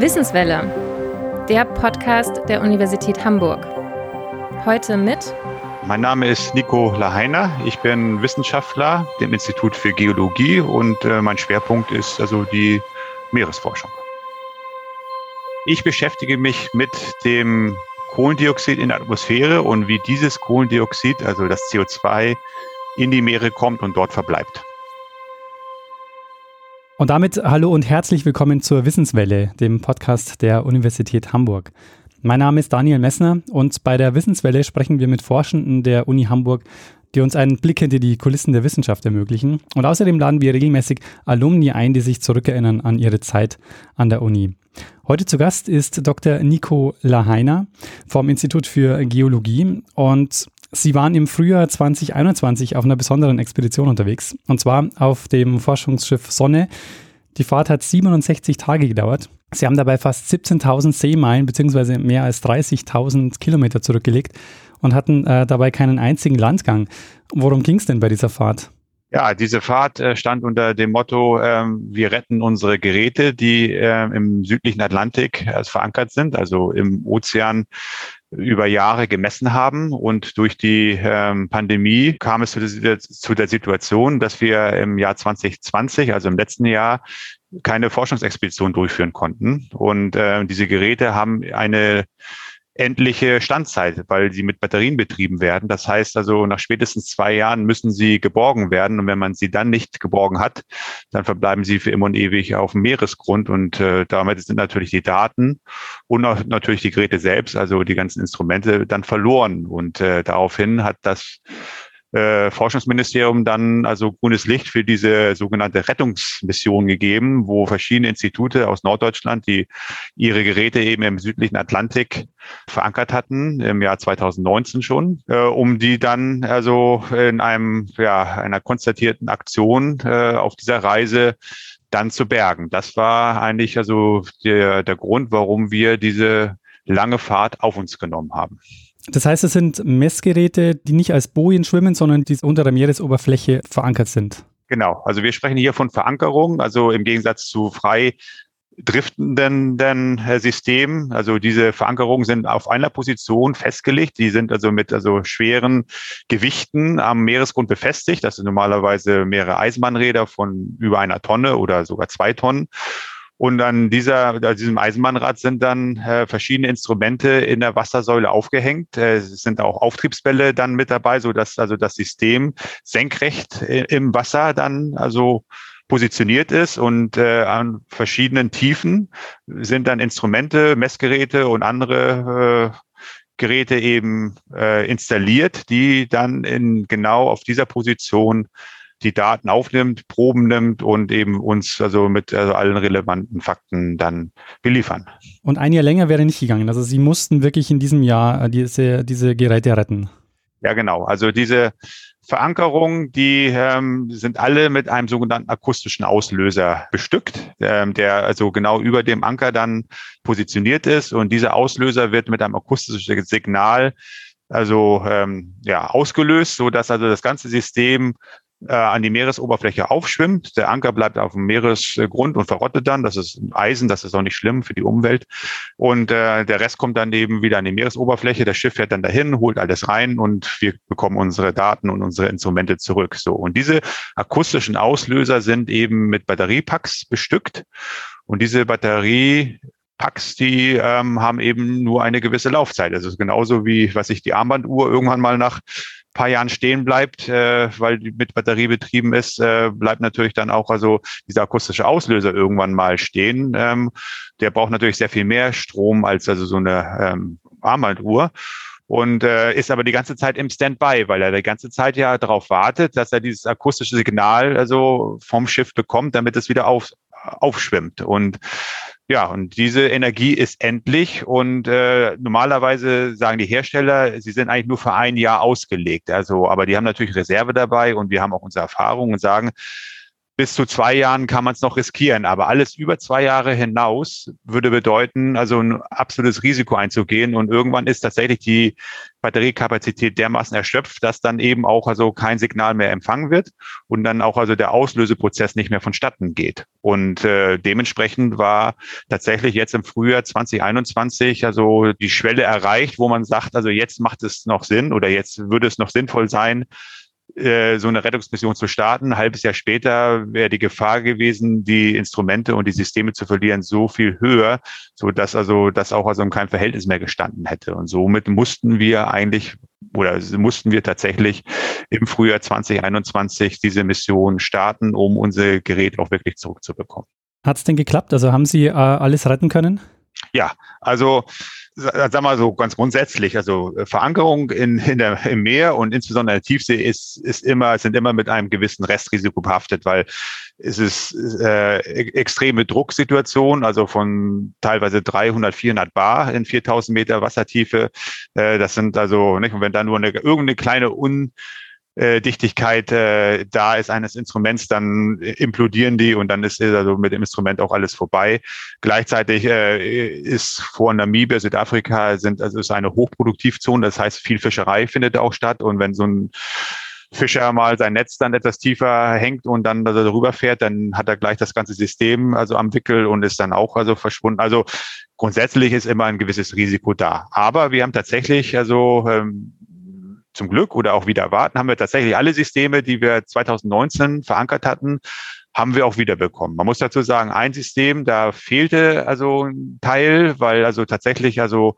Wissenswelle, der Podcast der Universität Hamburg. Heute mit mein Name ist Nico Laheiner. Ich bin Wissenschaftler dem Institut für Geologie und äh, mein Schwerpunkt ist also die Meeresforschung. Ich beschäftige mich mit dem Kohlendioxid in der Atmosphäre und wie dieses Kohlendioxid, also das CO2, in die Meere kommt und dort verbleibt. Und damit hallo und herzlich willkommen zur Wissenswelle, dem Podcast der Universität Hamburg. Mein Name ist Daniel Messner und bei der Wissenswelle sprechen wir mit Forschenden der Uni Hamburg, die uns einen Blick hinter die Kulissen der Wissenschaft ermöglichen. Und außerdem laden wir regelmäßig Alumni ein, die sich zurückerinnern an ihre Zeit an der Uni. Heute zu Gast ist Dr. Nico Laheiner vom Institut für Geologie und Sie waren im Frühjahr 2021 auf einer besonderen Expedition unterwegs und zwar auf dem Forschungsschiff Sonne. Die Fahrt hat 67 Tage gedauert Sie haben dabei fast 17.000 Seemeilen bzw. mehr als 30.000 Kilometer zurückgelegt und hatten äh, dabei keinen einzigen Landgang. Worum ging es denn bei dieser Fahrt? Ja, diese Fahrt äh, stand unter dem Motto, ähm, wir retten unsere Geräte, die äh, im südlichen Atlantik äh, verankert sind, also im Ozean über Jahre gemessen haben. Und durch die ähm, Pandemie kam es zu der, zu der Situation, dass wir im Jahr 2020, also im letzten Jahr, keine Forschungsexpedition durchführen konnten. Und äh, diese Geräte haben eine endliche Standzeit, weil sie mit Batterien betrieben werden. Das heißt also, nach spätestens zwei Jahren müssen sie geborgen werden. Und wenn man sie dann nicht geborgen hat, dann verbleiben sie für immer und ewig auf dem Meeresgrund. Und äh, damit sind natürlich die Daten und natürlich die Geräte selbst, also die ganzen Instrumente, dann verloren. Und äh, daraufhin hat das äh, Forschungsministerium dann also grünes Licht für diese sogenannte Rettungsmission gegeben, wo verschiedene Institute aus Norddeutschland, die ihre Geräte eben im südlichen Atlantik verankert hatten, im Jahr 2019 schon, äh, um die dann also in einem, ja, einer konstatierten Aktion äh, auf dieser Reise dann zu bergen. Das war eigentlich also der, der Grund, warum wir diese lange Fahrt auf uns genommen haben. Das heißt, es sind Messgeräte, die nicht als Bojen schwimmen, sondern die unter der Meeresoberfläche verankert sind. Genau, also wir sprechen hier von Verankerung, also im Gegensatz zu frei driftenden äh, Systemen. Also diese Verankerungen sind auf einer Position festgelegt. Die sind also mit also schweren Gewichten am Meeresgrund befestigt. Das sind normalerweise mehrere Eisenbahnräder von über einer Tonne oder sogar zwei Tonnen. Und an dieser, an diesem Eisenbahnrad sind dann äh, verschiedene Instrumente in der Wassersäule aufgehängt. Äh, es sind auch Auftriebsbälle dann mit dabei, so dass also das System senkrecht äh, im Wasser dann also positioniert ist und äh, an verschiedenen Tiefen sind dann Instrumente, Messgeräte und andere äh, Geräte eben äh, installiert, die dann in genau auf dieser Position die Daten aufnimmt, Proben nimmt und eben uns also mit also allen relevanten Fakten dann beliefern. Und ein Jahr länger wäre nicht gegangen. Also Sie mussten wirklich in diesem Jahr äh, diese, diese Geräte retten. Ja, genau. Also diese Verankerungen, die ähm, sind alle mit einem sogenannten akustischen Auslöser bestückt, ähm, der also genau über dem Anker dann positioniert ist. Und dieser Auslöser wird mit einem akustischen Signal also ähm, ja ausgelöst, so dass also das ganze System äh, an die Meeresoberfläche aufschwimmt. Der Anker bleibt auf dem Meeresgrund und verrottet dann. Das ist Eisen, das ist auch nicht schlimm für die Umwelt. Und äh, der Rest kommt dann eben wieder an die Meeresoberfläche. Das Schiff fährt dann dahin, holt alles rein und wir bekommen unsere Daten und unsere Instrumente zurück. So und diese akustischen Auslöser sind eben mit Batteriepacks bestückt. Und diese Batterie Packs, die ähm, haben eben nur eine gewisse Laufzeit. Also genauso wie, was ich die Armbanduhr irgendwann mal nach paar Jahren stehen bleibt, äh, weil die mit Batterie betrieben ist, äh, bleibt natürlich dann auch also dieser akustische Auslöser irgendwann mal stehen. Ähm, der braucht natürlich sehr viel mehr Strom als also so eine ähm, Armbanduhr und äh, ist aber die ganze Zeit im Standby, weil er die ganze Zeit ja darauf wartet, dass er dieses akustische Signal also vom Schiff bekommt, damit es wieder auf, aufschwimmt. Und ja, und diese Energie ist endlich und äh, normalerweise sagen die Hersteller, sie sind eigentlich nur für ein Jahr ausgelegt. Also, aber die haben natürlich Reserve dabei und wir haben auch unsere Erfahrungen und sagen, bis zu zwei Jahren kann man es noch riskieren. Aber alles über zwei Jahre hinaus würde bedeuten, also ein absolutes Risiko einzugehen. Und irgendwann ist tatsächlich die Batteriekapazität dermaßen erschöpft, dass dann eben auch also kein Signal mehr empfangen wird und dann auch also der Auslöseprozess nicht mehr vonstatten geht. Und äh, dementsprechend war tatsächlich jetzt im Frühjahr 2021 also die Schwelle erreicht, wo man sagt, also jetzt macht es noch Sinn oder jetzt würde es noch sinnvoll sein, äh, so eine Rettungsmission zu starten. Ein halbes Jahr später wäre die Gefahr gewesen, die Instrumente und die Systeme zu verlieren, so viel höher, so dass also das auch also in keinem Verhältnis mehr gestanden hätte. Und somit mussten wir eigentlich oder mussten wir tatsächlich im Frühjahr 2021 diese Mission starten, um unser Gerät auch wirklich zurückzubekommen. Hat es denn geklappt? Also haben Sie äh, alles retten können? Ja, also sag mal so ganz grundsätzlich, also äh, Verankerung in, in der, im Meer und insbesondere in der Tiefsee ist, ist immer, sind immer mit einem gewissen Restrisiko behaftet, weil es ist äh, e-, extreme Drucksituation, also von teilweise 300, 400 Bar in 4000 Meter Wassertiefe. Äh, das sind also, nicht, und wenn da nur eine, irgendeine kleine Un äh, Dichtigkeit äh, da ist eines Instruments, dann implodieren die und dann ist also mit dem Instrument auch alles vorbei. Gleichzeitig äh, ist vor Namibia, Südafrika sind also ist eine Hochproduktivzone, das heißt viel Fischerei findet auch statt und wenn so ein Fischer mal sein Netz dann etwas tiefer hängt und dann also darüber fährt, dann hat er gleich das ganze System also am Wickel und ist dann auch also verschwunden. Also grundsätzlich ist immer ein gewisses Risiko da. Aber wir haben tatsächlich also ähm, zum Glück oder auch wieder erwarten, haben wir tatsächlich alle Systeme, die wir 2019 verankert hatten, haben wir auch wiederbekommen. Man muss dazu sagen, ein System, da fehlte also ein Teil, weil also tatsächlich also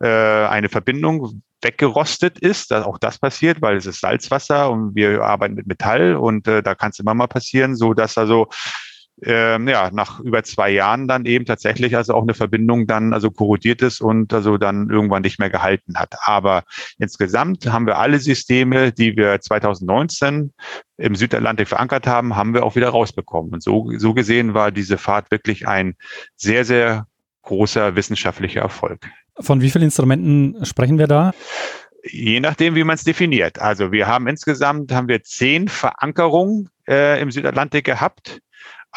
äh, eine Verbindung weggerostet ist. Dass auch das passiert, weil es ist Salzwasser und wir arbeiten mit Metall und äh, da kann es immer mal passieren, so dass also ähm, ja, nach über zwei Jahren dann eben tatsächlich also auch eine Verbindung dann also korrodiert ist und also dann irgendwann nicht mehr gehalten hat. Aber insgesamt haben wir alle Systeme, die wir 2019 im Südatlantik verankert haben, haben wir auch wieder rausbekommen. Und so, so gesehen war diese Fahrt wirklich ein sehr, sehr großer wissenschaftlicher Erfolg. Von wie vielen Instrumenten sprechen wir da? Je nachdem, wie man es definiert. Also wir haben insgesamt haben wir zehn Verankerungen äh, im Südatlantik gehabt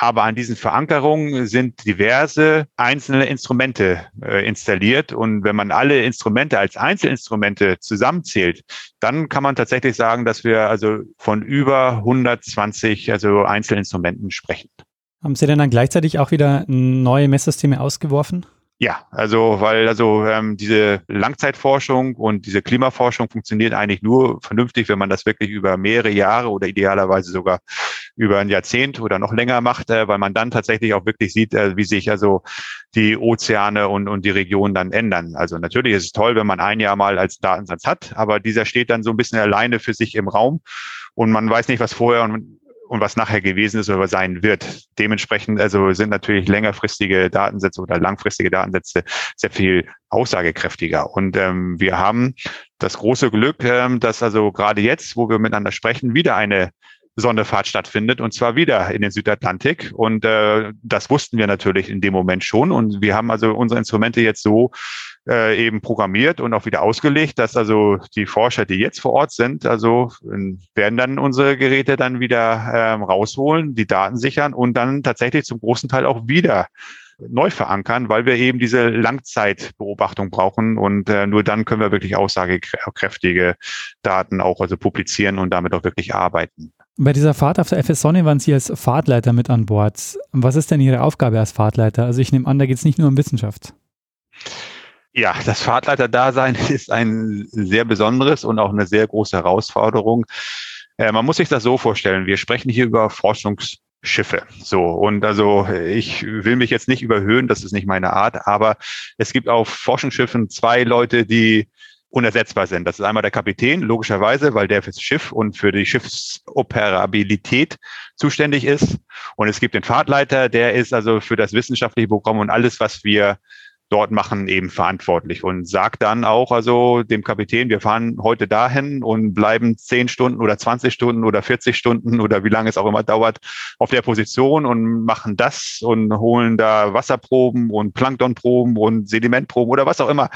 aber an diesen Verankerungen sind diverse einzelne Instrumente äh, installiert. Und wenn man alle Instrumente als Einzelinstrumente zusammenzählt, dann kann man tatsächlich sagen, dass wir also von über 120 also Einzelinstrumenten sprechen. Haben Sie denn dann gleichzeitig auch wieder neue Messsysteme ausgeworfen? Ja, also weil also ähm, diese Langzeitforschung und diese Klimaforschung funktioniert eigentlich nur vernünftig, wenn man das wirklich über mehrere Jahre oder idealerweise sogar über ein Jahrzehnt oder noch länger macht, äh, weil man dann tatsächlich auch wirklich sieht, äh, wie sich also die Ozeane und, und die Regionen dann ändern. Also natürlich ist es toll, wenn man ein Jahr mal als Datensatz hat, aber dieser steht dann so ein bisschen alleine für sich im Raum und man weiß nicht, was vorher und und was nachher gewesen ist oder sein wird. Dementsprechend also sind natürlich längerfristige Datensätze oder langfristige Datensätze sehr viel aussagekräftiger. Und ähm, wir haben das große Glück, ähm, dass also gerade jetzt, wo wir miteinander sprechen, wieder eine Sonderfahrt stattfindet und zwar wieder in den Südatlantik. Und äh, das wussten wir natürlich in dem Moment schon. Und wir haben also unsere Instrumente jetzt so äh, eben programmiert und auch wieder ausgelegt, dass also die Forscher, die jetzt vor Ort sind, also werden dann unsere Geräte dann wieder ähm, rausholen, die Daten sichern und dann tatsächlich zum großen Teil auch wieder neu verankern, weil wir eben diese Langzeitbeobachtung brauchen und äh, nur dann können wir wirklich aussagekräftige Daten auch also publizieren und damit auch wirklich arbeiten. Bei dieser Fahrt auf der FS Sonne waren Sie als Fahrtleiter mit an Bord. Was ist denn Ihre Aufgabe als Fahrtleiter? Also ich nehme an, da geht es nicht nur um Wissenschaft. Ja, das Fahrtleiter-Dasein ist ein sehr besonderes und auch eine sehr große Herausforderung. Äh, man muss sich das so vorstellen. Wir sprechen hier über Forschungsschiffe. So. Und also ich will mich jetzt nicht überhöhen, das ist nicht meine Art, aber es gibt auf Forschungsschiffen zwei Leute, die unersetzbar sind. Das ist einmal der Kapitän, logischerweise, weil der fürs Schiff und für die Schiffsoperabilität zuständig ist. Und es gibt den Fahrtleiter, der ist also für das wissenschaftliche Programm und alles, was wir dort machen, eben verantwortlich und sagt dann auch also dem Kapitän, wir fahren heute dahin und bleiben zehn Stunden oder 20 Stunden oder 40 Stunden oder wie lange es auch immer dauert auf der Position und machen das und holen da Wasserproben und Planktonproben und Sedimentproben oder was auch immer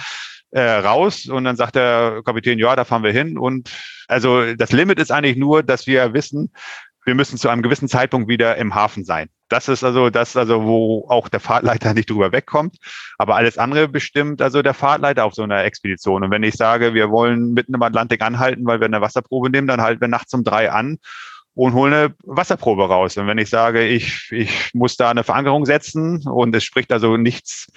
äh, raus und dann sagt der Kapitän, ja, da fahren wir hin und also das Limit ist eigentlich nur, dass wir wissen, wir müssen zu einem gewissen Zeitpunkt wieder im Hafen sein. Das ist also das, also wo auch der Fahrtleiter nicht drüber wegkommt. Aber alles andere bestimmt also der Fahrtleiter auf so einer Expedition. Und wenn ich sage, wir wollen mitten im Atlantik anhalten, weil wir eine Wasserprobe nehmen, dann halten wir nachts um drei an und hole eine Wasserprobe raus. Und wenn ich sage, ich, ich muss da eine Verankerung setzen und es spricht also nichts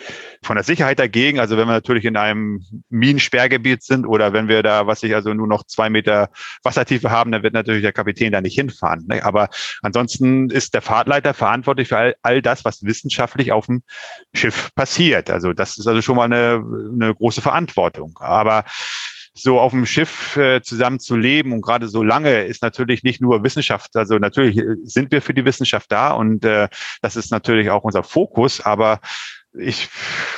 von der Sicherheit dagegen, also wenn wir natürlich in einem Minensperrgebiet sind oder wenn wir da, was ich also nur noch zwei Meter Wassertiefe haben, dann wird natürlich der Kapitän da nicht hinfahren. Ne? Aber ansonsten ist der Fahrtleiter verantwortlich für all, all das, was wissenschaftlich auf dem Schiff passiert. Also das ist also schon mal eine, eine große Verantwortung. Aber so auf dem Schiff äh, zusammen zu leben und gerade so lange ist natürlich nicht nur Wissenschaft. Also natürlich sind wir für die Wissenschaft da und äh, das ist natürlich auch unser Fokus, aber ich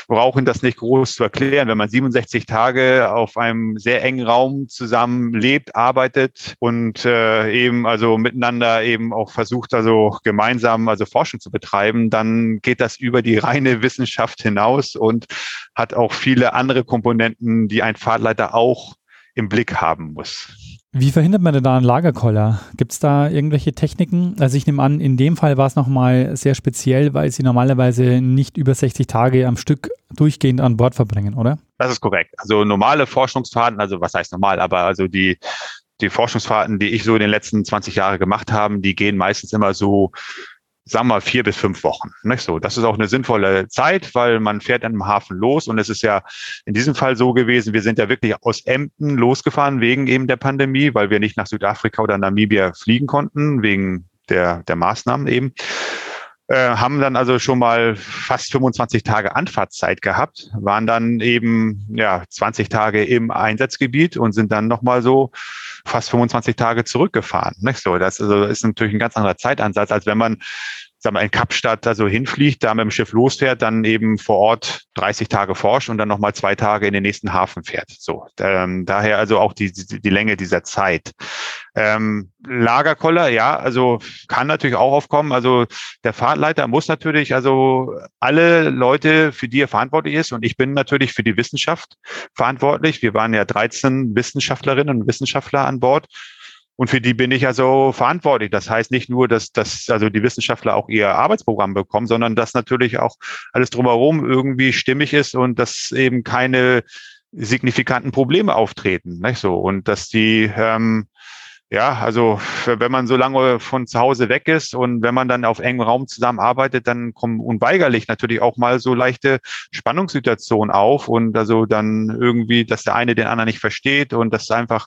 brauche das nicht groß zu erklären. Wenn man 67 Tage auf einem sehr engen Raum zusammen lebt, arbeitet und äh, eben also miteinander eben auch versucht, also gemeinsam also Forschung zu betreiben, dann geht das über die reine Wissenschaft hinaus und hat auch viele andere Komponenten, die ein Fahrtleiter auch im Blick haben muss. Wie verhindert man denn da einen Lagerkoller? Gibt es da irgendwelche Techniken? Also ich nehme an, in dem Fall war es nochmal sehr speziell, weil Sie normalerweise nicht über 60 Tage am Stück durchgehend an Bord verbringen, oder? Das ist korrekt. Also normale Forschungsfahrten, also was heißt normal, aber also die die Forschungsfahrten, die ich so in den letzten 20 Jahren gemacht habe, die gehen meistens immer so sagen wir vier bis fünf Wochen. Nicht so. Das ist auch eine sinnvolle Zeit, weil man fährt dann im Hafen los und es ist ja in diesem Fall so gewesen, wir sind ja wirklich aus Emden losgefahren wegen eben der Pandemie, weil wir nicht nach Südafrika oder Namibia fliegen konnten, wegen der, der Maßnahmen eben. Äh, haben dann also schon mal fast 25 Tage Anfahrtszeit gehabt, waren dann eben ja 20 Tage im Einsatzgebiet und sind dann nochmal so fast 25 Tage zurückgefahren. Nicht so, das also ist natürlich ein ganz anderer Zeitansatz, als wenn man sagen wir, in Kapstadt also hinfliegt, da mit dem Schiff losfährt, dann eben vor Ort 30 Tage forscht und dann nochmal zwei Tage in den nächsten Hafen fährt. So, ähm, daher also auch die, die, die Länge dieser Zeit. Ähm, Lagerkoller, ja, also kann natürlich auch aufkommen. Also der Fahrtleiter muss natürlich also alle Leute, für die er verantwortlich ist, und ich bin natürlich für die Wissenschaft verantwortlich. Wir waren ja 13 Wissenschaftlerinnen und Wissenschaftler an Bord. Und für die bin ich also verantwortlich. Das heißt nicht nur, dass, dass also die Wissenschaftler auch ihr Arbeitsprogramm bekommen, sondern dass natürlich auch alles drumherum irgendwie stimmig ist und dass eben keine signifikanten Probleme auftreten. Nicht so? Und dass die ähm, ja, also wenn man so lange von zu Hause weg ist und wenn man dann auf engem Raum zusammenarbeitet, dann kommen unweigerlich natürlich auch mal so leichte Spannungssituationen auf und also dann irgendwie, dass der eine den anderen nicht versteht und dass einfach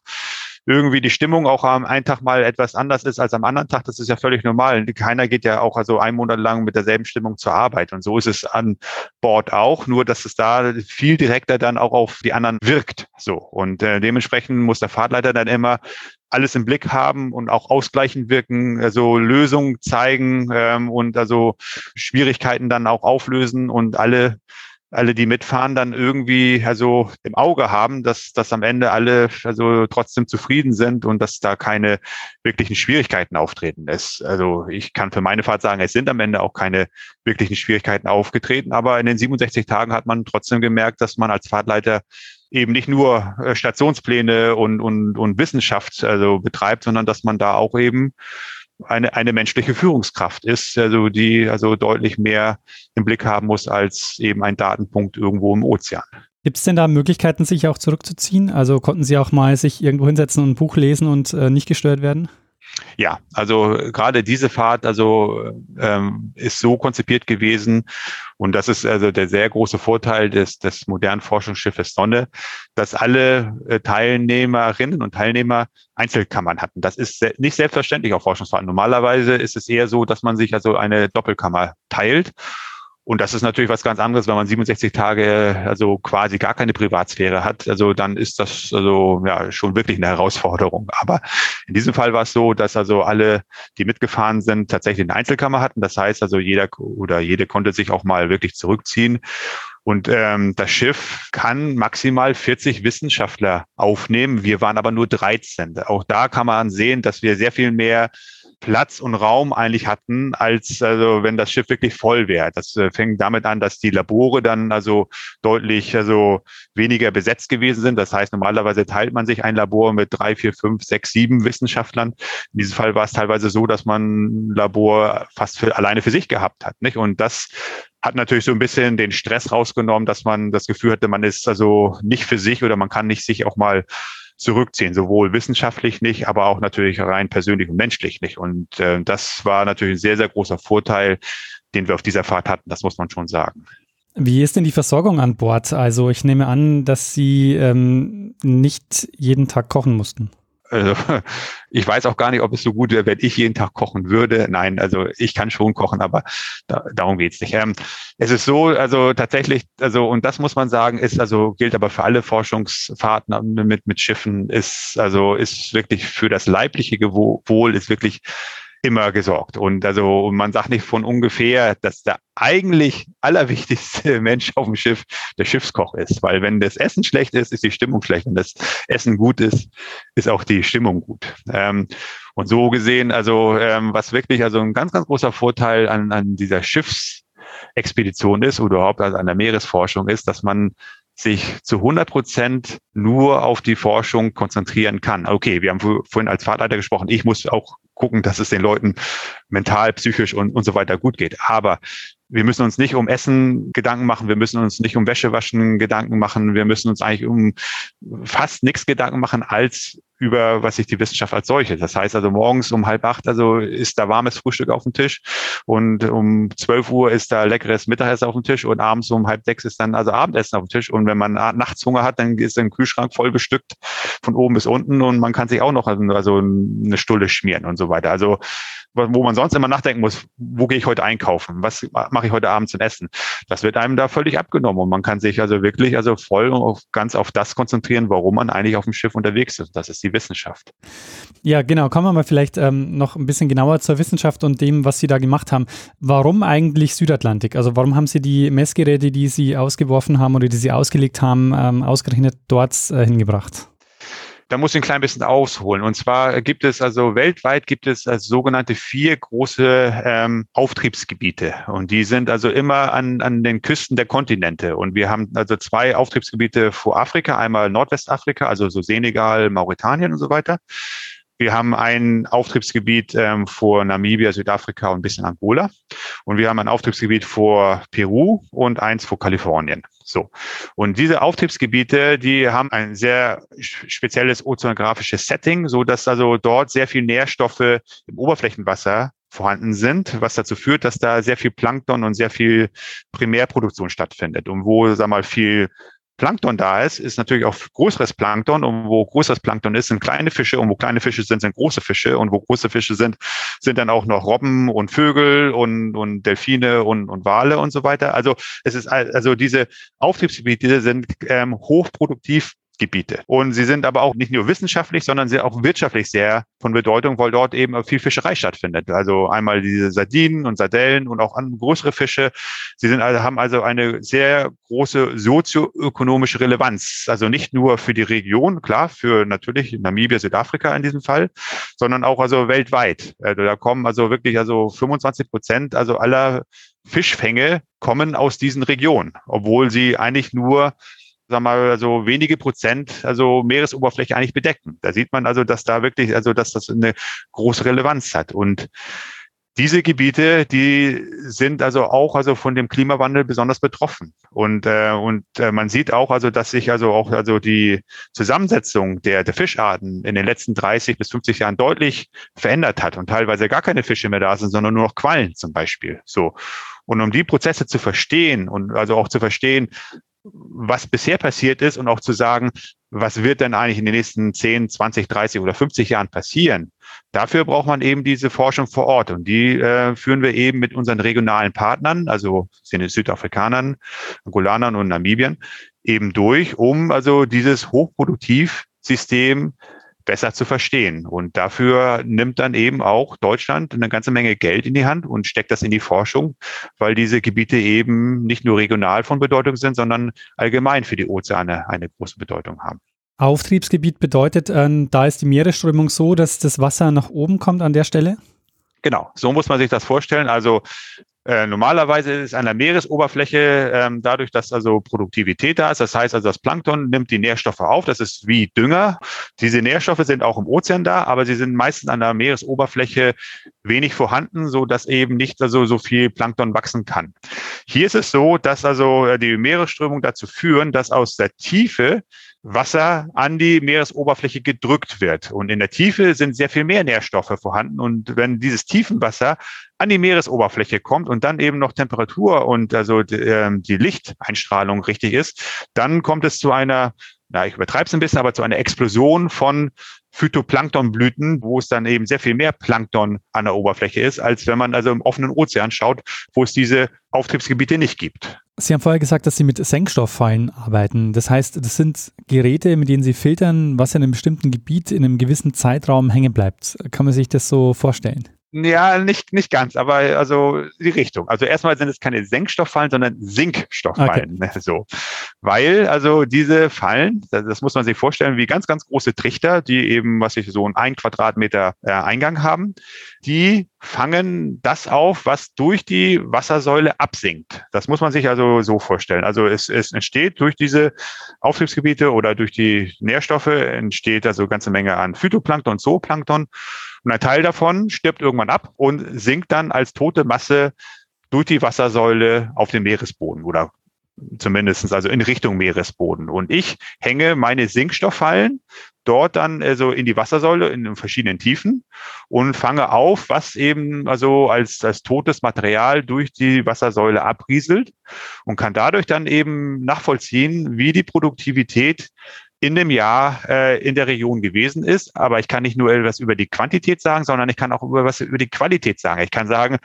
irgendwie die Stimmung auch am einen Tag mal etwas anders ist als am anderen Tag, das ist ja völlig normal. Keiner geht ja auch also einen Monat lang mit derselben Stimmung zur Arbeit. Und so ist es an Bord auch, nur dass es da viel direkter dann auch auf die anderen wirkt. So. Und äh, dementsprechend muss der Fahrtleiter dann immer alles im Blick haben und auch ausgleichend wirken, also Lösungen zeigen ähm, und also Schwierigkeiten dann auch auflösen und alle alle, die mitfahren, dann irgendwie also im Auge haben, dass, dass am Ende alle also trotzdem zufrieden sind und dass da keine wirklichen Schwierigkeiten auftreten. Es, also ich kann für meine Fahrt sagen, es sind am Ende auch keine wirklichen Schwierigkeiten aufgetreten, aber in den 67 Tagen hat man trotzdem gemerkt, dass man als Fahrtleiter eben nicht nur äh, Stationspläne und, und, und Wissenschaft also betreibt, sondern dass man da auch eben eine, eine menschliche Führungskraft ist, also die also deutlich mehr im Blick haben muss als eben ein Datenpunkt irgendwo im Ozean. Gibt es denn da Möglichkeiten, sich auch zurückzuziehen? Also konnten Sie auch mal sich irgendwo hinsetzen und ein Buch lesen und äh, nicht gestört werden? Ja, also gerade diese Fahrt also ähm, ist so konzipiert gewesen und das ist also der sehr große Vorteil des, des modernen Forschungsschiffes Sonne, dass alle äh, Teilnehmerinnen und Teilnehmer Einzelkammern hatten. Das ist se nicht selbstverständlich auf Forschungsfahrten. Normalerweise ist es eher so, dass man sich also eine Doppelkammer teilt und das ist natürlich was ganz anderes, wenn man 67 Tage also quasi gar keine Privatsphäre hat. Also dann ist das also ja schon wirklich eine Herausforderung. Aber in diesem Fall war es so, dass also alle, die mitgefahren sind, tatsächlich eine Einzelkammer hatten. Das heißt also jeder oder jede konnte sich auch mal wirklich zurückziehen. Und ähm, das Schiff kann maximal 40 Wissenschaftler aufnehmen. Wir waren aber nur 13. Auch da kann man sehen, dass wir sehr viel mehr Platz und Raum eigentlich hatten, als also wenn das Schiff wirklich voll wäre. Das äh, fängt damit an, dass die Labore dann also deutlich also weniger besetzt gewesen sind. Das heißt, normalerweise teilt man sich ein Labor mit drei, vier, fünf, sechs, sieben Wissenschaftlern. In diesem Fall war es teilweise so, dass man ein Labor fast für, alleine für sich gehabt hat. Nicht? Und das hat natürlich so ein bisschen den Stress rausgenommen, dass man das Gefühl hatte, man ist also nicht für sich oder man kann nicht sich auch mal zurückziehen, sowohl wissenschaftlich nicht, aber auch natürlich rein persönlich und menschlich nicht. Und äh, das war natürlich ein sehr, sehr großer Vorteil, den wir auf dieser Fahrt hatten, das muss man schon sagen. Wie ist denn die Versorgung an Bord? Also ich nehme an, dass Sie ähm, nicht jeden Tag kochen mussten. Also ich weiß auch gar nicht, ob es so gut wäre, wenn ich jeden Tag kochen würde. Nein, also ich kann schon kochen, aber da, darum geht's nicht. Ähm, es ist so, also tatsächlich, also und das muss man sagen, ist also gilt aber für alle Forschungsfahrten mit mit Schiffen, ist also ist wirklich für das leibliche Wohl ist wirklich immer gesorgt. Und also man sagt nicht von ungefähr, dass der eigentlich allerwichtigste Mensch auf dem Schiff der Schiffskoch ist. Weil wenn das Essen schlecht ist, ist die Stimmung schlecht. Wenn das Essen gut ist, ist auch die Stimmung gut. Ähm, und so gesehen, also ähm, was wirklich also ein ganz, ganz großer Vorteil an, an dieser Schiffsexpedition ist oder überhaupt also an der Meeresforschung ist, dass man sich zu 100 Prozent nur auf die Forschung konzentrieren kann. Okay, wir haben vorhin als Fahrtleiter gesprochen, ich muss auch gucken, dass es den Leuten mental, psychisch und, und so weiter gut geht. Aber wir müssen uns nicht um Essen Gedanken machen, wir müssen uns nicht um Wäschewaschen Gedanken machen, wir müssen uns eigentlich um fast nichts Gedanken machen als über, was sich die Wissenschaft als solche. Das heißt also morgens um halb acht, also ist da warmes Frühstück auf dem Tisch und um zwölf Uhr ist da leckeres Mittagessen auf dem Tisch und abends um halb sechs ist dann also Abendessen auf dem Tisch und wenn man nachts Hunger hat, dann ist der Kühlschrank voll bestückt von oben bis unten und man kann sich auch noch also eine Stulle schmieren und so weiter. Also wo man sonst immer nachdenken muss, wo gehe ich heute einkaufen? Was mache ich heute Abend zum Essen? Das wird einem da völlig abgenommen und man kann sich also wirklich also voll auf, ganz auf das konzentrieren, warum man eigentlich auf dem Schiff unterwegs ist. Das ist die Wissenschaft. Ja, genau. Kommen wir mal vielleicht ähm, noch ein bisschen genauer zur Wissenschaft und dem, was Sie da gemacht haben. Warum eigentlich Südatlantik? Also warum haben Sie die Messgeräte, die Sie ausgeworfen haben oder die Sie ausgelegt haben, ähm, ausgerechnet dort äh, hingebracht? Da muss ich ein klein bisschen ausholen. Und zwar gibt es also weltweit gibt es also sogenannte vier große ähm, Auftriebsgebiete. Und die sind also immer an, an den Küsten der Kontinente. Und wir haben also zwei Auftriebsgebiete vor Afrika, einmal Nordwestafrika, also so Senegal, Mauretanien und so weiter. Wir haben ein Auftriebsgebiet ähm, vor Namibia, Südafrika und ein bisschen Angola. Und wir haben ein Auftriebsgebiet vor Peru und eins vor Kalifornien. So. Und diese Auftriebsgebiete, die haben ein sehr spezielles ozeanografisches Setting, so dass also dort sehr viel Nährstoffe im Oberflächenwasser vorhanden sind, was dazu führt, dass da sehr viel Plankton und sehr viel Primärproduktion stattfindet und wo, sag mal, viel Plankton da ist, ist natürlich auch größeres Plankton. Und wo größeres Plankton ist, sind kleine Fische. Und wo kleine Fische sind, sind große Fische. Und wo große Fische sind, sind dann auch noch Robben und Vögel und, und Delfine und, und Wale und so weiter. Also es ist also diese Auftriebsgebiete sind ähm, hochproduktiv Gebiete. Und sie sind aber auch nicht nur wissenschaftlich, sondern sie auch wirtschaftlich sehr von Bedeutung, weil dort eben viel Fischerei stattfindet. Also einmal diese Sardinen und Sardellen und auch größere Fische. Sie sind also, haben also eine sehr große sozioökonomische Relevanz. Also nicht nur für die Region, klar, für natürlich Namibia, Südafrika in diesem Fall, sondern auch also weltweit. Also da kommen also wirklich also 25 Prozent also aller Fischfänge kommen aus diesen Regionen, obwohl sie eigentlich nur sagen wir mal, so wenige Prozent, also Meeresoberfläche eigentlich bedecken. Da sieht man also, dass da wirklich, also dass das eine große Relevanz hat. Und diese Gebiete, die sind also auch also von dem Klimawandel besonders betroffen. Und, äh, und äh, man sieht auch also, dass sich also auch also die Zusammensetzung der, der Fischarten in den letzten 30 bis 50 Jahren deutlich verändert hat und teilweise gar keine Fische mehr da sind, sondern nur noch Quallen zum Beispiel. So. Und um die Prozesse zu verstehen und also auch zu verstehen, was bisher passiert ist und auch zu sagen, was wird denn eigentlich in den nächsten 10, 20, 30 oder 50 Jahren passieren? Dafür braucht man eben diese Forschung vor Ort und die äh, führen wir eben mit unseren regionalen Partnern, also es Südafrikanern, Angolanern und Namibiern, eben durch, um also dieses Hochproduktivsystem besser zu verstehen. Und dafür nimmt dann eben auch Deutschland eine ganze Menge Geld in die Hand und steckt das in die Forschung, weil diese Gebiete eben nicht nur regional von Bedeutung sind, sondern allgemein für die Ozeane eine große Bedeutung haben. Auftriebsgebiet bedeutet, äh, da ist die Meeresströmung so, dass das Wasser nach oben kommt an der Stelle? Genau, so muss man sich das vorstellen. Also äh, normalerweise ist an der Meeresoberfläche ähm, dadurch, dass also Produktivität da ist. Das heißt also, das Plankton nimmt die Nährstoffe auf. Das ist wie Dünger. Diese Nährstoffe sind auch im Ozean da, aber sie sind meistens an der Meeresoberfläche wenig vorhanden, so dass eben nicht also so viel Plankton wachsen kann. Hier ist es so, dass also äh, die Meeresströmung dazu führen, dass aus der Tiefe Wasser an die Meeresoberfläche gedrückt wird. Und in der Tiefe sind sehr viel mehr Nährstoffe vorhanden. Und wenn dieses Tiefenwasser an die Meeresoberfläche kommt und dann eben noch Temperatur und also die, ähm, die Lichteinstrahlung richtig ist, dann kommt es zu einer na, ich übertreibe es ein bisschen, aber zu einer Explosion von Phytoplanktonblüten, wo es dann eben sehr viel mehr Plankton an der Oberfläche ist, als wenn man also im offenen Ozean schaut, wo es diese Auftriebsgebiete nicht gibt. Sie haben vorher gesagt, dass Sie mit Senkstofffallen arbeiten. Das heißt, das sind Geräte, mit denen Sie filtern, was in einem bestimmten Gebiet in einem gewissen Zeitraum hängen bleibt. Kann man sich das so vorstellen? Ja, nicht, nicht ganz, aber also die Richtung. Also erstmal sind es keine Senkstofffallen, sondern Sinkstofffallen. Okay. So. Weil also diese Fallen, das muss man sich vorstellen, wie ganz, ganz große Trichter, die eben, was ich so ein Quadratmeter äh, Eingang haben, die fangen das auf, was durch die Wassersäule absinkt. Das muss man sich also so vorstellen. Also es, es entsteht durch diese Auftriebsgebiete oder durch die Nährstoffe entsteht also ganze Menge an Phytoplankton und Zooplankton. Und ein Teil davon stirbt irgendwann ab und sinkt dann als tote Masse durch die Wassersäule auf den Meeresboden oder zumindestens also in Richtung Meeresboden. Und ich hänge meine Sinkstofffallen dort dann also in die Wassersäule in verschiedenen Tiefen und fange auf, was eben also als, als totes Material durch die Wassersäule abrieselt und kann dadurch dann eben nachvollziehen, wie die Produktivität in dem Jahr äh, in der Region gewesen ist. Aber ich kann nicht nur etwas über die Quantität sagen, sondern ich kann auch über was über die Qualität sagen. Ich kann sagen,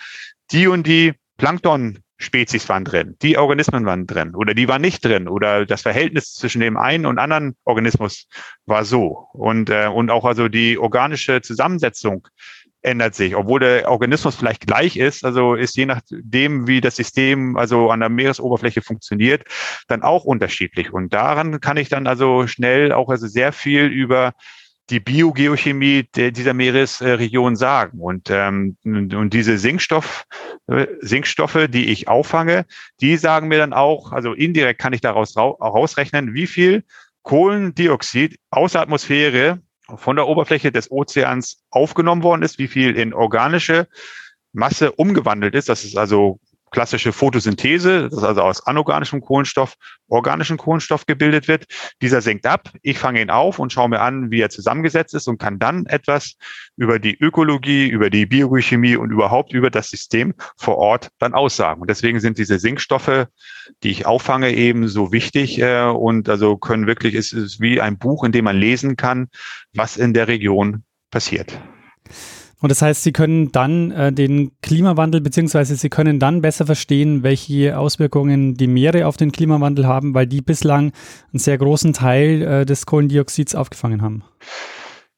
die und die Plankton Spezies waren drin, die Organismen waren drin oder die waren nicht drin oder das Verhältnis zwischen dem einen und anderen Organismus war so. Und äh, und auch also die organische Zusammensetzung ändert sich, obwohl der Organismus vielleicht gleich ist, also ist je nachdem, wie das System also an der Meeresoberfläche funktioniert, dann auch unterschiedlich. Und daran kann ich dann also schnell auch also sehr viel über die Biogeochemie dieser Meeresregion sagen. Und, ähm, und diese Sinkstoff, äh, Sinkstoffe, die ich auffange, die sagen mir dann auch, also indirekt kann ich daraus rausrechnen, wie viel Kohlendioxid aus der Atmosphäre von der Oberfläche des Ozeans aufgenommen worden ist, wie viel in organische Masse umgewandelt ist. Das ist also klassische Photosynthese, das also aus anorganischem Kohlenstoff organischen Kohlenstoff gebildet wird. Dieser senkt ab. Ich fange ihn auf und schaue mir an, wie er zusammengesetzt ist und kann dann etwas über die Ökologie, über die Biochemie und überhaupt über das System vor Ort dann aussagen. Und deswegen sind diese Sinkstoffe, die ich auffange, eben so wichtig äh, und also können wirklich, es ist wie ein Buch, in dem man lesen kann, was in der Region passiert. Und das heißt, Sie können dann äh, den Klimawandel, beziehungsweise Sie können dann besser verstehen, welche Auswirkungen die Meere auf den Klimawandel haben, weil die bislang einen sehr großen Teil äh, des Kohlendioxids aufgefangen haben.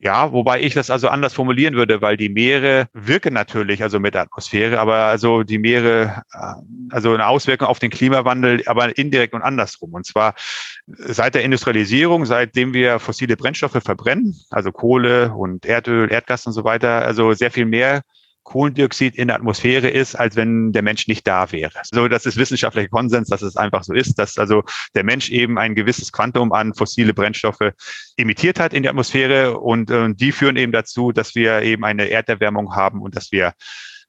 Ja, wobei ich das also anders formulieren würde, weil die Meere wirken natürlich also mit der Atmosphäre, aber also die Meere, äh, also eine Auswirkung auf den Klimawandel, aber indirekt und andersrum. Und zwar seit der Industrialisierung, seitdem wir fossile Brennstoffe verbrennen, also Kohle und Erdöl, Erdgas und so weiter, also sehr viel mehr Kohlendioxid in der Atmosphäre ist, als wenn der Mensch nicht da wäre. So, das ist wissenschaftlicher Konsens, dass es einfach so ist, dass also der Mensch eben ein gewisses Quantum an fossile Brennstoffe emittiert hat in die Atmosphäre und, und die führen eben dazu, dass wir eben eine Erderwärmung haben und dass wir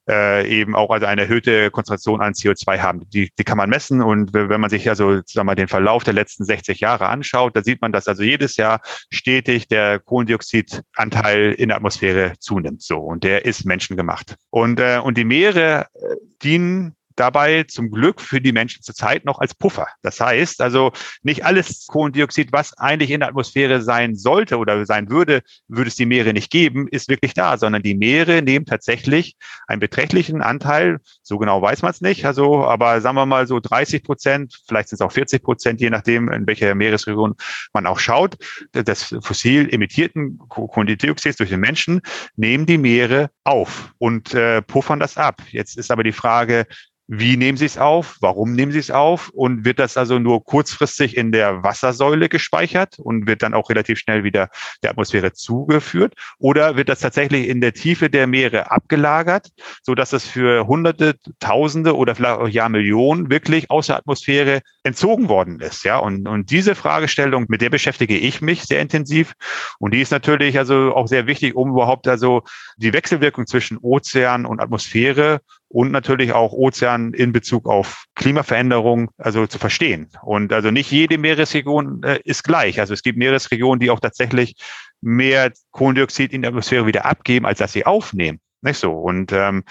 äh, eben auch also eine erhöhte Konzentration an CO2 haben. Die, die kann man messen und wenn man sich also sagen wir den Verlauf der letzten 60 Jahre anschaut, da sieht man, dass also jedes Jahr stetig der Kohlendioxidanteil in der Atmosphäre zunimmt. So und der ist menschengemacht. Und äh, und die Meere äh, dienen dabei zum Glück für die Menschen zurzeit noch als Puffer. Das heißt also, nicht alles Kohlendioxid, was eigentlich in der Atmosphäre sein sollte oder sein würde, würde es die Meere nicht geben, ist wirklich da, sondern die Meere nehmen tatsächlich einen beträchtlichen Anteil, so genau weiß man es nicht, also, aber sagen wir mal so 30 Prozent, vielleicht sind es auch 40 Prozent, je nachdem, in welcher Meeresregion man auch schaut, des fossil emittierten Kohlendioxids durch den Menschen nehmen die Meere auf und äh, puffern das ab. Jetzt ist aber die Frage, wie nehmen Sie es auf? Warum nehmen Sie es auf? Und wird das also nur kurzfristig in der Wassersäule gespeichert und wird dann auch relativ schnell wieder der Atmosphäre zugeführt? Oder wird das tatsächlich in der Tiefe der Meere abgelagert, so dass es für Hunderte, Tausende oder vielleicht auch Jahrmillionen wirklich aus der Atmosphäre entzogen worden ist? Ja, und, und diese Fragestellung, mit der beschäftige ich mich sehr intensiv. Und die ist natürlich also auch sehr wichtig, um überhaupt also die Wechselwirkung zwischen Ozean und Atmosphäre und natürlich auch Ozean in Bezug auf Klimaveränderung also zu verstehen. Und also nicht jede Meeresregion äh, ist gleich. Also es gibt Meeresregionen, die auch tatsächlich mehr Kohlendioxid in der Atmosphäre wieder abgeben, als dass sie aufnehmen. Nicht so. Und ähm,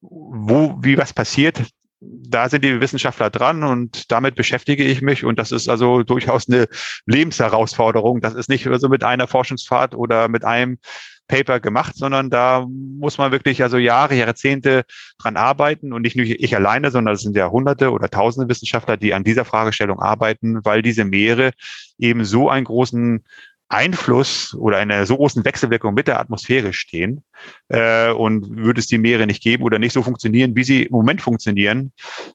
wo, wie was passiert, da sind die Wissenschaftler dran und damit beschäftige ich mich. Und das ist also durchaus eine Lebensherausforderung. Das ist nicht so mit einer Forschungsfahrt oder mit einem Paper gemacht, sondern da muss man wirklich also Jahre, Jahrzehnte dran arbeiten und nicht nur ich alleine, sondern es sind ja hunderte oder tausende Wissenschaftler, die an dieser Fragestellung arbeiten, weil diese Meere eben so einen großen Einfluss oder eine so großen Wechselwirkung mit der Atmosphäre stehen. Äh, und würde es die Meere nicht geben oder nicht so funktionieren, wie sie im Moment funktionieren,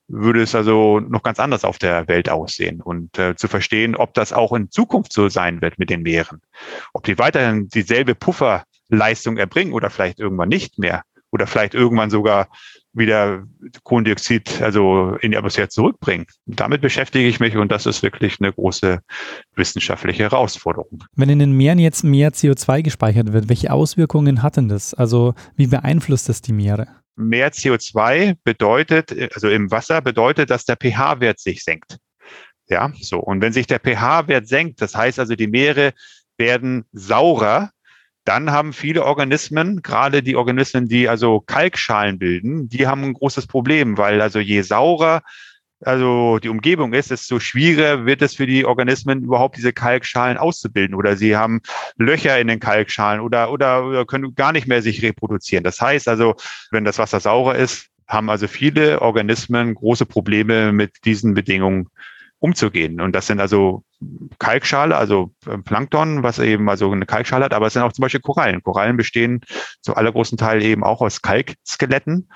würde es also noch ganz anders auf der Welt aussehen. Und äh, zu verstehen, ob das auch in Zukunft so sein wird mit den Meeren, ob die weiterhin dieselbe Puffer Leistung erbringen oder vielleicht irgendwann nicht mehr oder vielleicht irgendwann sogar wieder Kohlendioxid also in die Atmosphäre zurückbringen. Damit beschäftige ich mich und das ist wirklich eine große wissenschaftliche Herausforderung. Wenn in den Meeren jetzt mehr CO2 gespeichert wird, welche Auswirkungen hat denn das? Also wie beeinflusst das die Meere? Mehr CO2 bedeutet, also im Wasser bedeutet, dass der pH-Wert sich senkt. Ja, so. Und wenn sich der pH-Wert senkt, das heißt also, die Meere werden saurer, dann haben viele Organismen, gerade die Organismen, die also Kalkschalen bilden, die haben ein großes Problem, weil also je saurer also die Umgebung ist, desto schwieriger wird es für die Organismen überhaupt diese Kalkschalen auszubilden oder sie haben Löcher in den Kalkschalen oder, oder, oder können gar nicht mehr sich reproduzieren. Das heißt also, wenn das Wasser saurer ist, haben also viele Organismen große Probleme mit diesen Bedingungen umzugehen. Und das sind also Kalkschale, also äh, Plankton, was eben also eine Kalkschale hat, aber es sind auch zum Beispiel Korallen. Korallen bestehen zu allergrößten Teil eben auch aus Kalkskeletten.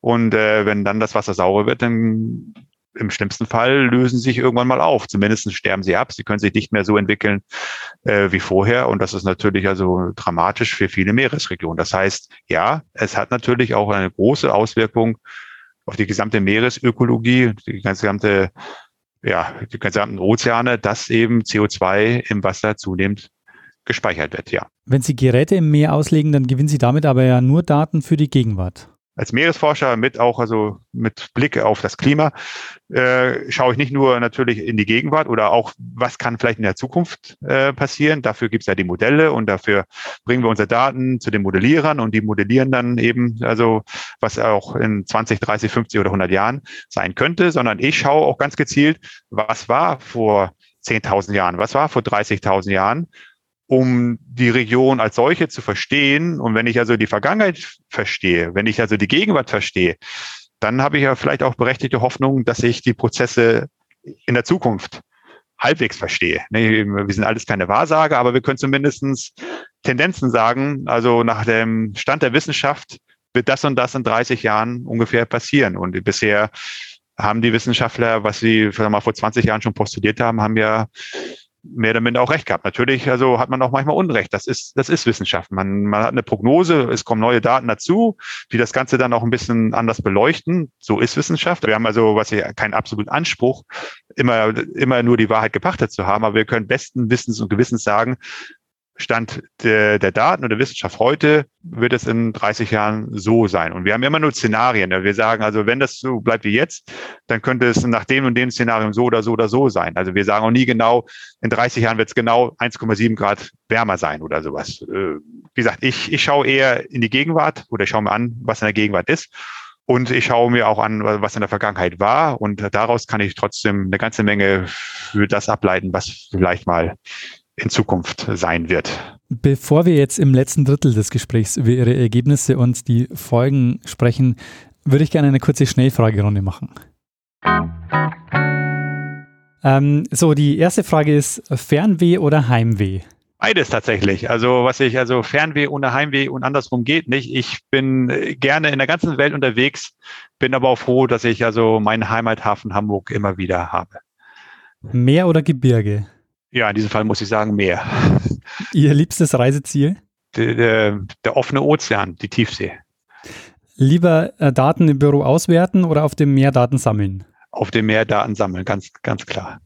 Und äh, wenn dann das Wasser sauer wird, dann im schlimmsten Fall lösen sie sich irgendwann mal auf. Zumindest sterben sie ab. Sie können sich nicht mehr so entwickeln äh, wie vorher. Und das ist natürlich also dramatisch für viele Meeresregionen. Das heißt, ja, es hat natürlich auch eine große Auswirkung auf die gesamte Meeresökologie, die gesamte ja, die gesamten Ozeane, dass eben CO2 im Wasser zunehmend gespeichert wird, ja. Wenn Sie Geräte im Meer auslegen, dann gewinnen Sie damit aber ja nur Daten für die Gegenwart als Meeresforscher mit auch also mit Blick auf das Klima äh, schaue ich nicht nur natürlich in die Gegenwart oder auch was kann vielleicht in der Zukunft äh, passieren. Dafür gibt es ja die Modelle und dafür bringen wir unsere Daten zu den Modellierern und die modellieren dann eben also was auch in 20, 30, 50 oder 100 Jahren sein könnte, sondern ich schaue auch ganz gezielt, was war vor 10.000 Jahren, was war vor 30.000 Jahren um die Region als solche zu verstehen. Und wenn ich also die Vergangenheit verstehe, wenn ich also die Gegenwart verstehe, dann habe ich ja vielleicht auch berechtigte Hoffnung, dass ich die Prozesse in der Zukunft halbwegs verstehe. Wir sind alles keine Wahrsager, aber wir können zumindestens Tendenzen sagen. Also nach dem Stand der Wissenschaft wird das und das in 30 Jahren ungefähr passieren. Und bisher haben die Wissenschaftler, was sie mal, vor 20 Jahren schon postuliert haben, haben ja mehr oder minder auch recht gehabt. Natürlich, also hat man auch manchmal Unrecht. Das ist, das ist Wissenschaft. Man, man hat eine Prognose, es kommen neue Daten dazu, die das Ganze dann auch ein bisschen anders beleuchten. So ist Wissenschaft. Wir haben also, was ich keinen absoluten Anspruch, immer, immer nur die Wahrheit gepachtet zu haben, aber wir können besten Wissens und Gewissens sagen, Stand der, der Daten und der Wissenschaft heute wird es in 30 Jahren so sein. Und wir haben immer nur Szenarien. Wir sagen also, wenn das so bleibt wie jetzt, dann könnte es nach dem und dem Szenarium so oder so oder so sein. Also wir sagen auch nie genau, in 30 Jahren wird es genau 1,7 Grad wärmer sein oder sowas. Äh, wie gesagt, ich, ich schaue eher in die Gegenwart oder ich schaue mir an, was in der Gegenwart ist. Und ich schaue mir auch an, was in der Vergangenheit war. Und daraus kann ich trotzdem eine ganze Menge für das ableiten, was vielleicht mal in Zukunft sein wird. Bevor wir jetzt im letzten Drittel des Gesprächs über Ihre Ergebnisse und die Folgen sprechen, würde ich gerne eine kurze Schnellfragerunde machen. Ähm, so, die erste Frage ist Fernweh oder Heimweh? Beides tatsächlich. Also was ich, also Fernweh ohne Heimweh und andersrum geht nicht. Ich bin äh, gerne in der ganzen Welt unterwegs, bin aber auch froh, dass ich also meinen Heimathafen Hamburg immer wieder habe. Meer oder Gebirge? Ja, in diesem Fall muss ich sagen Meer. Ihr liebstes Reiseziel? Der, der, der offene Ozean, die Tiefsee. Lieber äh, Daten im Büro auswerten oder auf dem Meer Daten sammeln? Auf dem Meer Daten sammeln, ganz, ganz klar.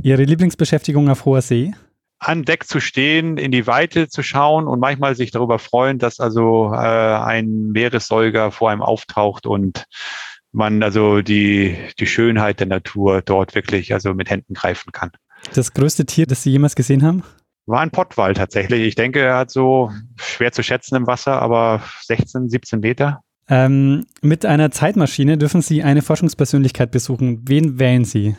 Ihre Lieblingsbeschäftigung auf hoher See? an Deck zu stehen, in die Weite zu schauen und manchmal sich darüber freuen, dass also äh, ein Meeressäuger vor einem auftaucht und man also die, die Schönheit der Natur dort wirklich also mit Händen greifen kann. Das größte Tier, das Sie jemals gesehen haben? War ein Pottwal tatsächlich. Ich denke, er hat so schwer zu schätzen im Wasser, aber 16, 17 Meter. Ähm, mit einer Zeitmaschine dürfen Sie eine Forschungspersönlichkeit besuchen. Wen wählen Sie?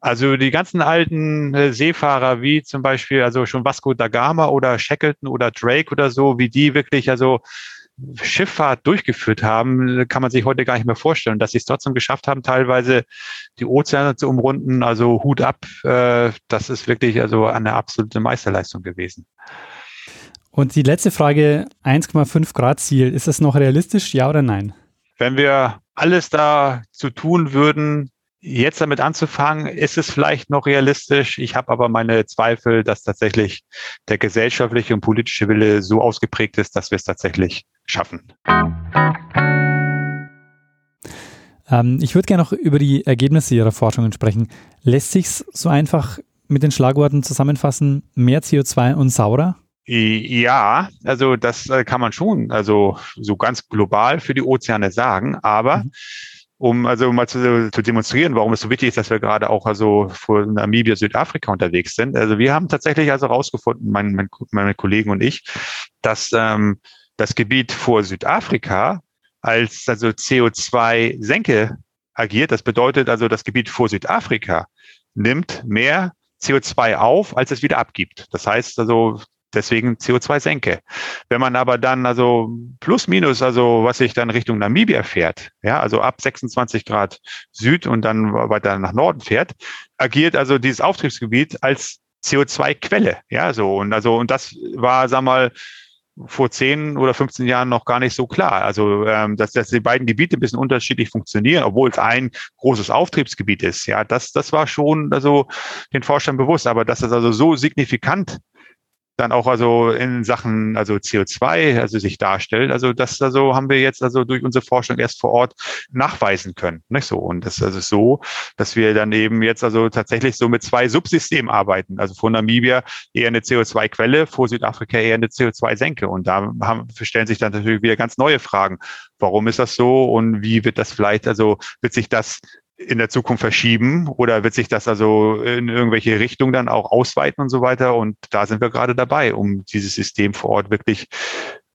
Also die ganzen alten äh, Seefahrer, wie zum Beispiel also schon Vasco da Gama oder Shackleton oder Drake oder so, wie die wirklich also Schifffahrt durchgeführt haben, kann man sich heute gar nicht mehr vorstellen. Dass sie es trotzdem geschafft haben, teilweise die Ozeane zu umrunden, also Hut ab, äh, das ist wirklich also eine absolute Meisterleistung gewesen. Und die letzte Frage, 1,5 Grad Ziel, ist das noch realistisch, ja oder nein? Wenn wir alles da zu tun würden, Jetzt damit anzufangen, ist es vielleicht noch realistisch. Ich habe aber meine Zweifel, dass tatsächlich der gesellschaftliche und politische Wille so ausgeprägt ist, dass wir es tatsächlich schaffen. Ähm, ich würde gerne noch über die Ergebnisse Ihrer Forschungen sprechen. Lässt sich so einfach mit den Schlagworten zusammenfassen, mehr CO2 und saurer? Ja, also das äh, kann man schon, also so ganz global für die Ozeane sagen, aber mhm um also mal zu, zu demonstrieren, warum es so wichtig ist, dass wir gerade auch also vor Namibia, Südafrika unterwegs sind. Also wir haben tatsächlich also herausgefunden, mein, mein, meine Kollegen und ich, dass ähm, das Gebiet vor Südafrika als also CO2-Senke agiert. Das bedeutet also, das Gebiet vor Südafrika nimmt mehr CO2 auf, als es wieder abgibt. Das heißt also, deswegen CO2-Senke. Wenn man aber dann also plus minus, also was sich dann Richtung Namibia fährt, ja, also ab 26 Grad Süd und dann weiter nach Norden fährt, agiert also dieses Auftriebsgebiet als CO2-Quelle, ja, so und also und das war, sag mal, vor 10 oder 15 Jahren noch gar nicht so klar. Also, ähm, dass, dass die beiden Gebiete ein bisschen unterschiedlich funktionieren, obwohl es ein großes Auftriebsgebiet ist. Ja, das, das war schon also den Forschern bewusst. Aber dass das also so signifikant dann auch also in Sachen also CO2 also sich darstellt. Also das also haben wir jetzt also durch unsere Forschung erst vor Ort nachweisen können. Nicht so und das ist also so, dass wir dann eben jetzt also tatsächlich so mit zwei Subsystemen arbeiten. Also vor Namibia eher eine CO2-Quelle, vor Südafrika eher eine CO2-Senke. Und da haben, stellen sich dann natürlich wieder ganz neue Fragen. Warum ist das so und wie wird das vielleicht also wird sich das in der Zukunft verschieben oder wird sich das also in irgendwelche Richtungen dann auch ausweiten und so weiter? Und da sind wir gerade dabei, um dieses System vor Ort wirklich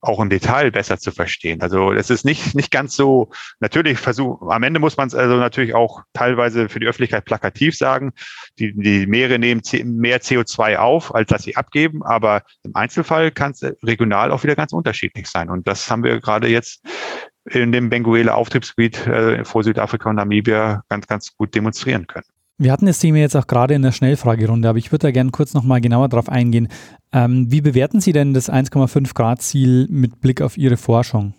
auch im Detail besser zu verstehen. Also es ist nicht, nicht ganz so, natürlich versuch, am Ende muss man es also natürlich auch teilweise für die Öffentlichkeit plakativ sagen, die, die Meere nehmen mehr CO2 auf, als dass sie abgeben, aber im Einzelfall kann es regional auch wieder ganz unterschiedlich sein. Und das haben wir gerade jetzt in dem Benguela Auftriebsgebiet äh, vor Südafrika und Namibia ganz, ganz gut demonstrieren können. Wir hatten das Thema jetzt auch gerade in der Schnellfragerunde, aber ich würde da gerne kurz nochmal genauer drauf eingehen. Ähm, wie bewerten Sie denn das 1,5 Grad Ziel mit Blick auf Ihre Forschung?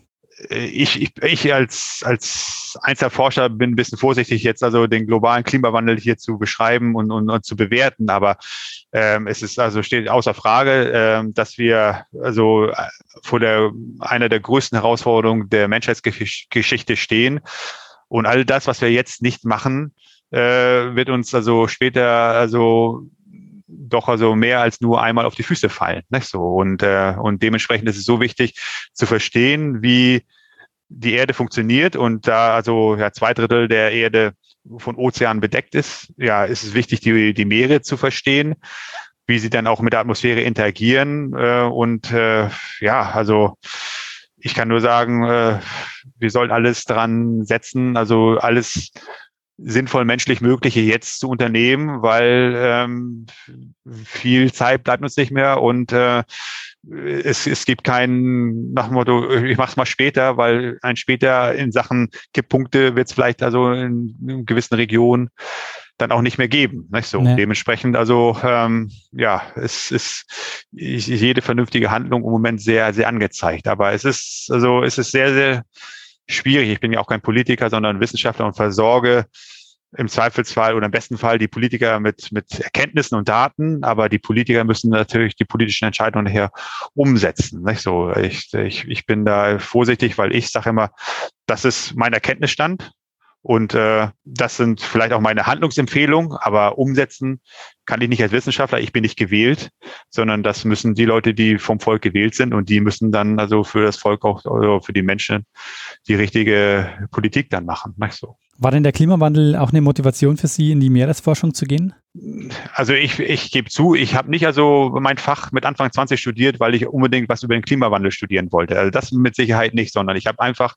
Äh, ich, ich, ich als, als Einzelforscher bin ein bisschen vorsichtig, jetzt also den globalen Klimawandel hier zu beschreiben und, und, und zu bewerten, aber ähm, es ist also steht außer Frage, ähm, dass wir also äh, vor der einer der größten Herausforderungen der Menschheitsgeschichte stehen. Und all das, was wir jetzt nicht machen, äh, wird uns also später also doch also mehr als nur einmal auf die Füße fallen. Nicht so und äh, und dementsprechend ist es so wichtig zu verstehen, wie die Erde funktioniert und da also ja, zwei Drittel der Erde von Ozeanen bedeckt ist, ja, ist es wichtig, die, die Meere zu verstehen, wie sie dann auch mit der Atmosphäre interagieren. Äh, und äh, ja, also ich kann nur sagen, äh, wir sollen alles dran setzen, also alles sinnvoll menschlich Mögliche jetzt zu unternehmen, weil ähm, viel Zeit bleibt uns nicht mehr und äh, es, es gibt kein nach dem Motto, ich mach's mal später, weil ein später in Sachen Kipppunkte wird es vielleicht also in, in gewissen Regionen dann auch nicht mehr geben. Nicht so. Nee. Dementsprechend, also ähm, ja, es ist jede vernünftige Handlung im Moment sehr, sehr angezeigt. Aber es ist, also es ist sehr, sehr schwierig. Ich bin ja auch kein Politiker, sondern Wissenschaftler und versorge im Zweifelsfall oder im besten Fall die Politiker mit, mit Erkenntnissen und Daten, aber die Politiker müssen natürlich die politischen Entscheidungen nachher umsetzen. Nicht so, ich, ich, ich bin da vorsichtig, weil ich sage immer, das ist mein Erkenntnisstand und äh, das sind vielleicht auch meine Handlungsempfehlungen, aber umsetzen kann ich nicht als Wissenschaftler, ich bin nicht gewählt, sondern das müssen die Leute, die vom Volk gewählt sind und die müssen dann also für das Volk auch also für die Menschen die richtige Politik dann machen. Nicht so. War denn der Klimawandel auch eine Motivation für Sie, in die Meeresforschung zu gehen? Also ich, ich gebe zu, ich habe nicht also mein Fach mit Anfang 20 studiert, weil ich unbedingt was über den Klimawandel studieren wollte. Also das mit Sicherheit nicht, sondern ich habe einfach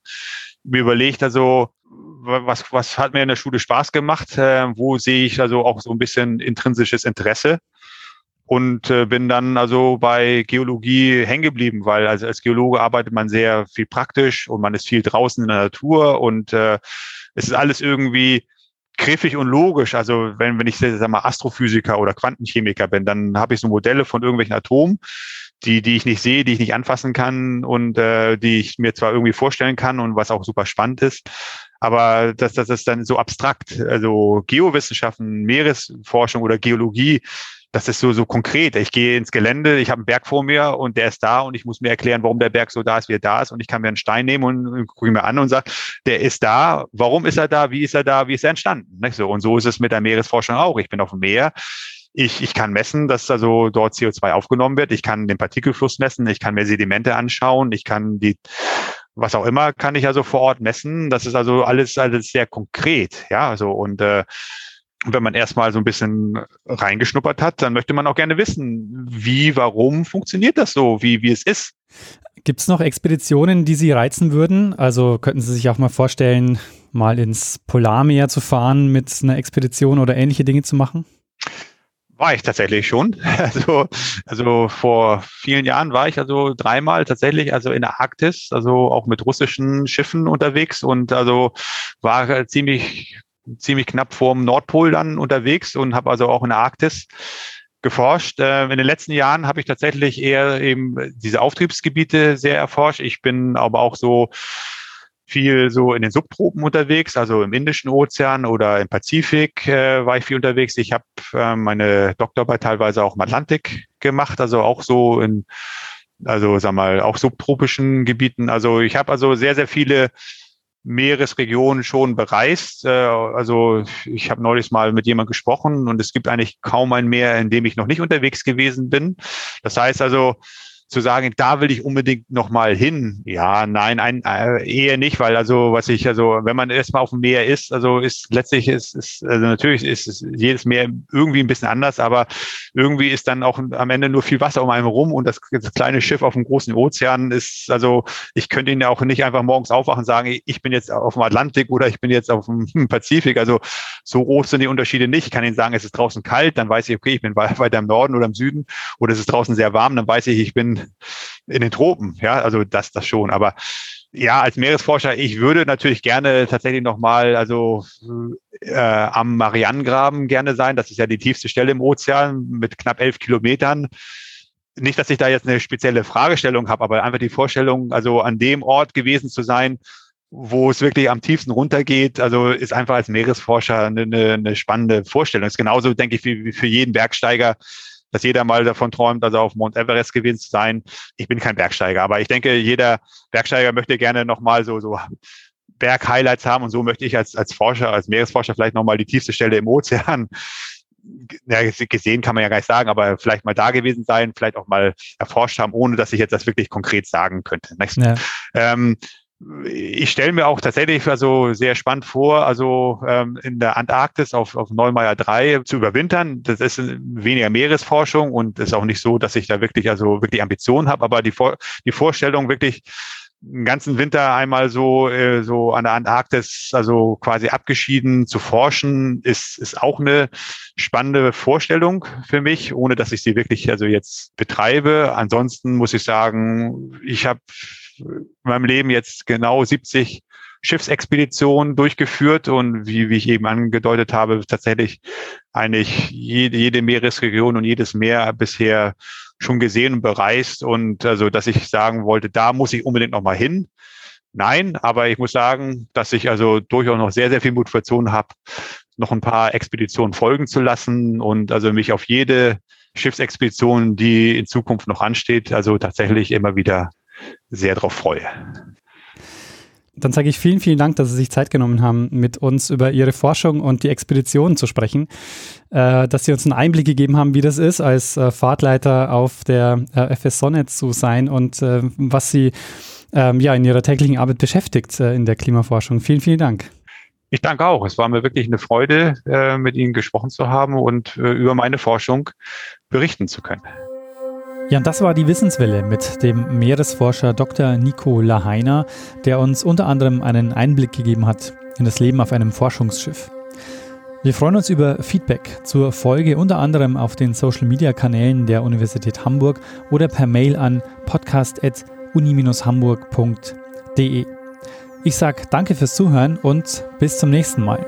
mir überlegt, also was, was hat mir in der Schule Spaß gemacht, äh, wo sehe ich also auch so ein bisschen intrinsisches Interesse und äh, bin dann also bei Geologie hängen geblieben, weil also als Geologe arbeitet man sehr viel praktisch und man ist viel draußen in der Natur und äh, es ist alles irgendwie griffig und logisch. Also wenn, wenn ich sag mal Astrophysiker oder Quantenchemiker bin, dann habe ich so Modelle von irgendwelchen Atomen, die, die ich nicht sehe, die ich nicht anfassen kann und äh, die ich mir zwar irgendwie vorstellen kann und was auch super spannend ist, aber das, das ist dann so abstrakt. Also Geowissenschaften, Meeresforschung oder Geologie, das ist so, so konkret. Ich gehe ins Gelände, ich habe einen Berg vor mir und der ist da und ich muss mir erklären, warum der Berg so da ist, wie er da ist. Und ich kann mir einen Stein nehmen und, gucke mir an und sage, der ist da, warum ist er da, wie ist er da, wie ist er entstanden? Nicht so. Und so ist es mit der Meeresforschung auch. Ich bin auf dem Meer. Ich, ich kann messen, dass also dort CO2 aufgenommen wird. Ich kann den Partikelfluss messen. Ich kann mir Sedimente anschauen. Ich kann die, was auch immer, kann ich also vor Ort messen. Das ist also alles, alles sehr konkret. Ja, also und äh, wenn man erstmal so ein bisschen reingeschnuppert hat, dann möchte man auch gerne wissen, wie, warum funktioniert das so, wie, wie es ist. Gibt es noch Expeditionen, die Sie reizen würden? Also könnten Sie sich auch mal vorstellen, mal ins Polarmeer zu fahren mit einer Expedition oder ähnliche Dinge zu machen? War ich tatsächlich schon. Also, also vor vielen Jahren war ich also dreimal tatsächlich also in der Arktis, also auch mit russischen Schiffen unterwegs und also war ziemlich ziemlich knapp vorm Nordpol dann unterwegs und habe also auch in der Arktis geforscht. Äh, in den letzten Jahren habe ich tatsächlich eher eben diese Auftriebsgebiete sehr erforscht. Ich bin aber auch so viel so in den Subtropen unterwegs, also im Indischen Ozean oder im Pazifik äh, war ich viel unterwegs. Ich habe äh, meine Doktorarbeit teilweise auch im Atlantik gemacht, also auch so in, also sag mal, auch subtropischen Gebieten. Also ich habe also sehr, sehr viele Meeresregionen schon bereist. Äh, also ich habe neulich mal mit jemand gesprochen und es gibt eigentlich kaum ein Meer, in dem ich noch nicht unterwegs gewesen bin. Das heißt also, zu sagen, da will ich unbedingt noch mal hin. Ja, nein, ein, äh, eher nicht, weil also was ich also, wenn man erstmal auf dem Meer ist, also ist letztlich ist, ist also natürlich ist, ist jedes Meer irgendwie ein bisschen anders, aber irgendwie ist dann auch am Ende nur viel Wasser um einen rum und das, das kleine Schiff auf dem großen Ozean ist also ich könnte ihn ja auch nicht einfach morgens aufwachen und sagen, ich bin jetzt auf dem Atlantik oder ich bin jetzt auf dem Pazifik. Also so groß sind die Unterschiede nicht. Ich kann Ihnen sagen, es ist draußen kalt, dann weiß ich, okay, ich bin weiter im Norden oder im Süden oder es ist draußen sehr warm, dann weiß ich, ich bin in den Tropen. Ja, also das, das schon. Aber ja, als Meeresforscher, ich würde natürlich gerne tatsächlich nochmal, also äh, am Marianengraben gerne sein. Das ist ja die tiefste Stelle im Ozean mit knapp elf Kilometern. Nicht, dass ich da jetzt eine spezielle Fragestellung habe, aber einfach die Vorstellung, also an dem Ort gewesen zu sein, wo es wirklich am tiefsten runtergeht, also ist einfach als Meeresforscher eine, eine spannende Vorstellung. Ist genauso, denke ich, wie für jeden Bergsteiger dass jeder mal davon träumt, also auf Mount Everest gewesen zu sein. Ich bin kein Bergsteiger, aber ich denke, jeder Bergsteiger möchte gerne nochmal so, so Berg-Highlights haben und so möchte ich als, als Forscher, als Meeresforscher vielleicht nochmal die tiefste Stelle im Ozean ja, gesehen kann man ja gar nicht sagen, aber vielleicht mal da gewesen sein, vielleicht auch mal erforscht haben, ohne dass ich jetzt das wirklich konkret sagen könnte. Ja. Ähm, ich stelle mir auch tatsächlich also sehr spannend vor, also ähm, in der Antarktis auf, auf Neumeier 3 zu überwintern. Das ist weniger Meeresforschung und ist auch nicht so, dass ich da wirklich also wirklich Ambitionen habe, aber die, Vor die Vorstellung wirklich einen ganzen Winter einmal so äh, so an der Antarktis also quasi abgeschieden zu forschen ist ist auch eine spannende Vorstellung für mich ohne dass ich sie wirklich also jetzt betreibe ansonsten muss ich sagen ich habe in meinem Leben jetzt genau 70 Schiffsexpeditionen durchgeführt und wie, wie ich eben angedeutet habe, tatsächlich eigentlich jede, jede Meeresregion und jedes Meer bisher schon gesehen und bereist. Und also, dass ich sagen wollte, da muss ich unbedingt noch mal hin. Nein, aber ich muss sagen, dass ich also durchaus noch sehr, sehr viel Motivation habe, noch ein paar Expeditionen folgen zu lassen und also mich auf jede Schiffsexpedition, die in Zukunft noch ansteht, also tatsächlich immer wieder sehr darauf freue. Dann sage ich vielen, vielen Dank, dass Sie sich Zeit genommen haben, mit uns über Ihre Forschung und die Expeditionen zu sprechen, äh, dass Sie uns einen Einblick gegeben haben, wie das ist, als äh, Fahrtleiter auf der äh, FS Sonne zu sein und äh, was Sie ähm, ja in Ihrer täglichen Arbeit beschäftigt äh, in der Klimaforschung. Vielen, vielen Dank. Ich danke auch. Es war mir wirklich eine Freude, äh, mit Ihnen gesprochen zu haben und über meine Forschung berichten zu können. Ja, und das war die Wissenswelle mit dem Meeresforscher Dr. Nico Lahainer, der uns unter anderem einen Einblick gegeben hat in das Leben auf einem Forschungsschiff. Wir freuen uns über Feedback zur Folge unter anderem auf den Social Media Kanälen der Universität Hamburg oder per Mail an podcast.uni-hamburg.de. Ich sage danke fürs Zuhören und bis zum nächsten Mal.